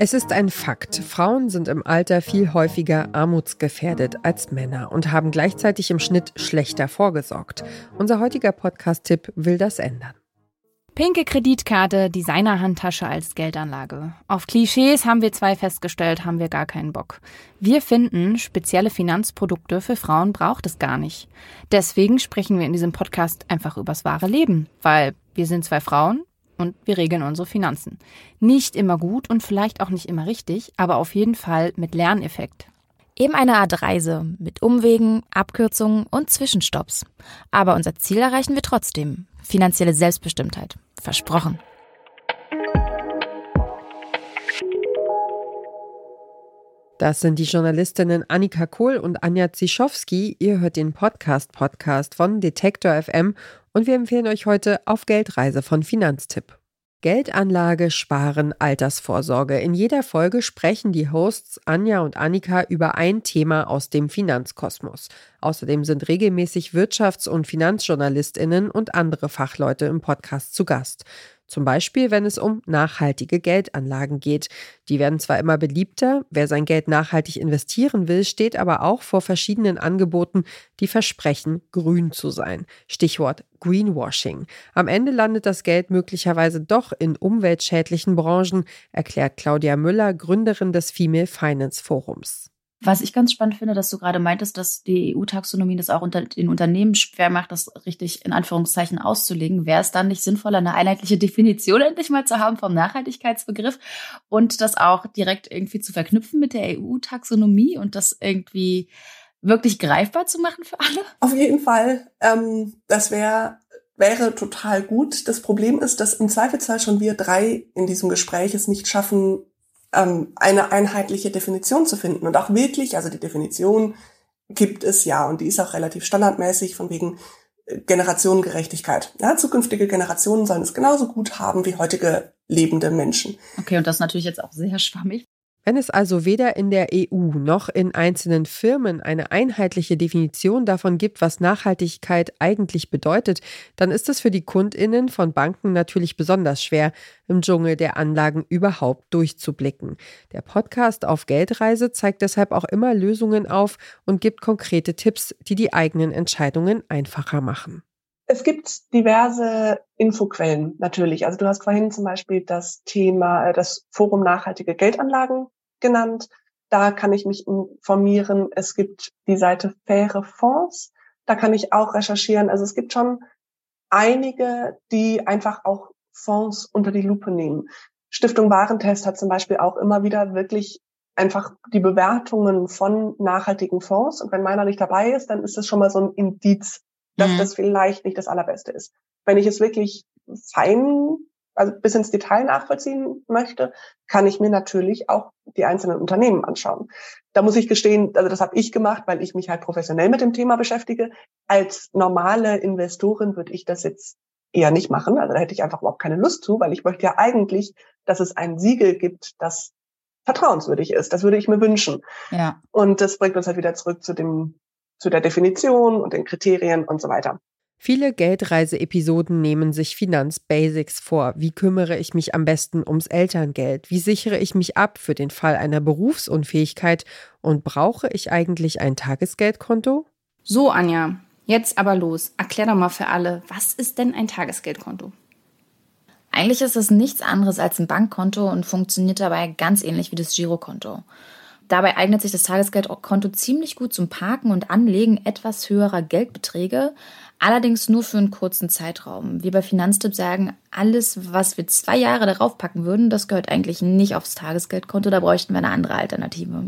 Es ist ein Fakt, Frauen sind im Alter viel häufiger armutsgefährdet als Männer und haben gleichzeitig im Schnitt schlechter vorgesorgt. Unser heutiger Podcast-Tipp will das ändern. Pinke Kreditkarte, Designerhandtasche als Geldanlage. Auf Klischees haben wir zwei festgestellt, haben wir gar keinen Bock. Wir finden, spezielle Finanzprodukte für Frauen braucht es gar nicht. Deswegen sprechen wir in diesem Podcast einfach übers wahre Leben, weil wir sind zwei Frauen, und wir regeln unsere Finanzen. Nicht immer gut und vielleicht auch nicht immer richtig, aber auf jeden Fall mit Lerneffekt. Eben eine Art Reise mit Umwegen, Abkürzungen und Zwischenstopps. Aber unser Ziel erreichen wir trotzdem. Finanzielle Selbstbestimmtheit. Versprochen. Das sind die Journalistinnen Annika Kohl und Anja Zischowski. Ihr hört den Podcast-Podcast von Detektor FM und wir empfehlen euch heute Auf Geldreise von Finanztipp. Geldanlage, Sparen, Altersvorsorge. In jeder Folge sprechen die Hosts Anja und Annika über ein Thema aus dem Finanzkosmos. Außerdem sind regelmäßig Wirtschafts- und Finanzjournalistinnen und andere Fachleute im Podcast zu Gast. Zum Beispiel, wenn es um nachhaltige Geldanlagen geht. Die werden zwar immer beliebter, wer sein Geld nachhaltig investieren will, steht aber auch vor verschiedenen Angeboten, die versprechen, grün zu sein. Stichwort Greenwashing. Am Ende landet das Geld möglicherweise doch in umweltschädlichen Branchen, erklärt Claudia Müller, Gründerin des Female Finance Forums. Was ich ganz spannend finde, dass du gerade meintest, dass die EU-Taxonomie das auch unter den Unternehmen schwer macht, das richtig in Anführungszeichen auszulegen. Wäre es dann nicht sinnvoller, eine einheitliche Definition endlich mal zu haben vom Nachhaltigkeitsbegriff und das auch direkt irgendwie zu verknüpfen mit der EU-Taxonomie und das irgendwie wirklich greifbar zu machen für alle? Auf jeden Fall. Ähm, das wäre wäre total gut. Das Problem ist, dass im Zweifelsfall schon wir drei in diesem Gespräch es nicht schaffen, ähm, eine einheitliche Definition zu finden. Und auch wirklich, also die Definition gibt es ja und die ist auch relativ standardmäßig von wegen äh, Generationengerechtigkeit. Ja, zukünftige Generationen sollen es genauso gut haben wie heutige lebende Menschen. Okay, und das ist natürlich jetzt auch sehr schwammig. Wenn es also weder in der EU noch in einzelnen Firmen eine einheitliche Definition davon gibt, was Nachhaltigkeit eigentlich bedeutet, dann ist es für die Kundinnen von Banken natürlich besonders schwer, im Dschungel der Anlagen überhaupt durchzublicken. Der Podcast auf Geldreise zeigt deshalb auch immer Lösungen auf und gibt konkrete Tipps, die die eigenen Entscheidungen einfacher machen. Es gibt diverse Infoquellen natürlich. Also du hast vorhin zum Beispiel das Thema, äh, das Forum nachhaltige Geldanlagen genannt. Da kann ich mich informieren. Es gibt die Seite Faire Fonds. Da kann ich auch recherchieren. Also es gibt schon einige, die einfach auch Fonds unter die Lupe nehmen. Stiftung Warentest hat zum Beispiel auch immer wieder wirklich einfach die Bewertungen von nachhaltigen Fonds. Und wenn meiner nicht dabei ist, dann ist das schon mal so ein Indiz, dass mhm. das vielleicht nicht das Allerbeste ist. Wenn ich es wirklich fein also bis ins Detail nachvollziehen möchte, kann ich mir natürlich auch die einzelnen Unternehmen anschauen. Da muss ich gestehen, also das habe ich gemacht, weil ich mich halt professionell mit dem Thema beschäftige. Als normale Investorin würde ich das jetzt eher nicht machen. Also da hätte ich einfach überhaupt keine Lust zu, weil ich möchte ja eigentlich, dass es ein Siegel gibt, das vertrauenswürdig ist. Das würde ich mir wünschen. Ja. Und das bringt uns halt wieder zurück zu dem, zu der Definition und den Kriterien und so weiter. Viele Geldreise-Episoden nehmen sich Finanzbasics vor. Wie kümmere ich mich am besten ums Elterngeld? Wie sichere ich mich ab für den Fall einer Berufsunfähigkeit? Und brauche ich eigentlich ein Tagesgeldkonto? So, Anja, jetzt aber los. Erklär doch mal für alle, was ist denn ein Tagesgeldkonto? Eigentlich ist es nichts anderes als ein Bankkonto und funktioniert dabei ganz ähnlich wie das Girokonto. Dabei eignet sich das Tagesgeldkonto ziemlich gut zum Parken und Anlegen etwas höherer Geldbeträge, allerdings nur für einen kurzen Zeitraum. Wir bei Finanztipp sagen, alles, was wir zwei Jahre darauf packen würden, das gehört eigentlich nicht aufs Tagesgeldkonto, da bräuchten wir eine andere Alternative.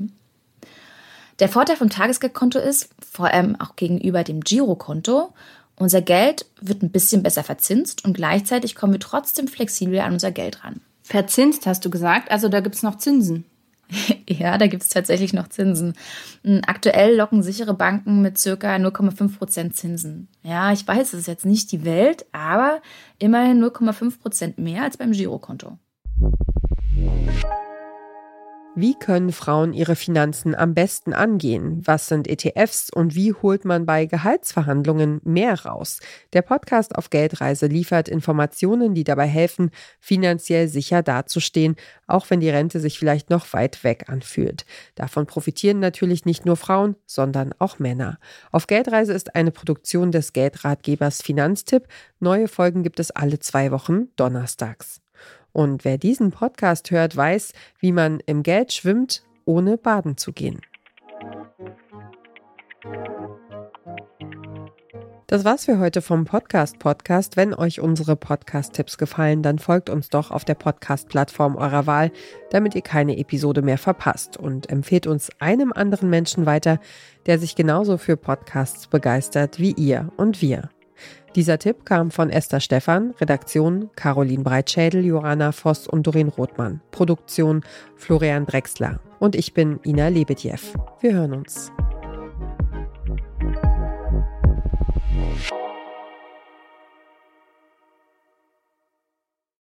Der Vorteil vom Tagesgeldkonto ist, vor allem auch gegenüber dem Girokonto, unser Geld wird ein bisschen besser verzinst und gleichzeitig kommen wir trotzdem flexibel an unser Geld ran. Verzinst hast du gesagt, also da gibt es noch Zinsen. Ja, da gibt es tatsächlich noch Zinsen. Hm, aktuell locken sichere Banken mit circa 0,5 Prozent Zinsen. Ja, ich weiß, es ist jetzt nicht die Welt, aber immerhin 0,5 Prozent mehr als beim Girokonto. Wie können Frauen ihre Finanzen am besten angehen? Was sind ETFs und wie holt man bei Gehaltsverhandlungen mehr raus? Der Podcast auf Geldreise liefert Informationen, die dabei helfen, finanziell sicher dazustehen, auch wenn die Rente sich vielleicht noch weit weg anfühlt. Davon profitieren natürlich nicht nur Frauen, sondern auch Männer. Auf Geldreise ist eine Produktion des Geldratgebers Finanztipp. Neue Folgen gibt es alle zwei Wochen donnerstags. Und wer diesen Podcast hört, weiß, wie man im Geld schwimmt, ohne baden zu gehen. Das war's für heute vom Podcast Podcast. Wenn euch unsere Podcast-Tipps gefallen, dann folgt uns doch auf der Podcast-Plattform eurer Wahl, damit ihr keine Episode mehr verpasst und empfehlt uns einem anderen Menschen weiter, der sich genauso für Podcasts begeistert wie ihr und wir. Dieser Tipp kam von Esther Stephan, Redaktion Caroline Breitschädel, Johanna Voss und Doreen Rothmann, Produktion Florian Drexler. Und ich bin Ina Lebedjew. Wir hören uns.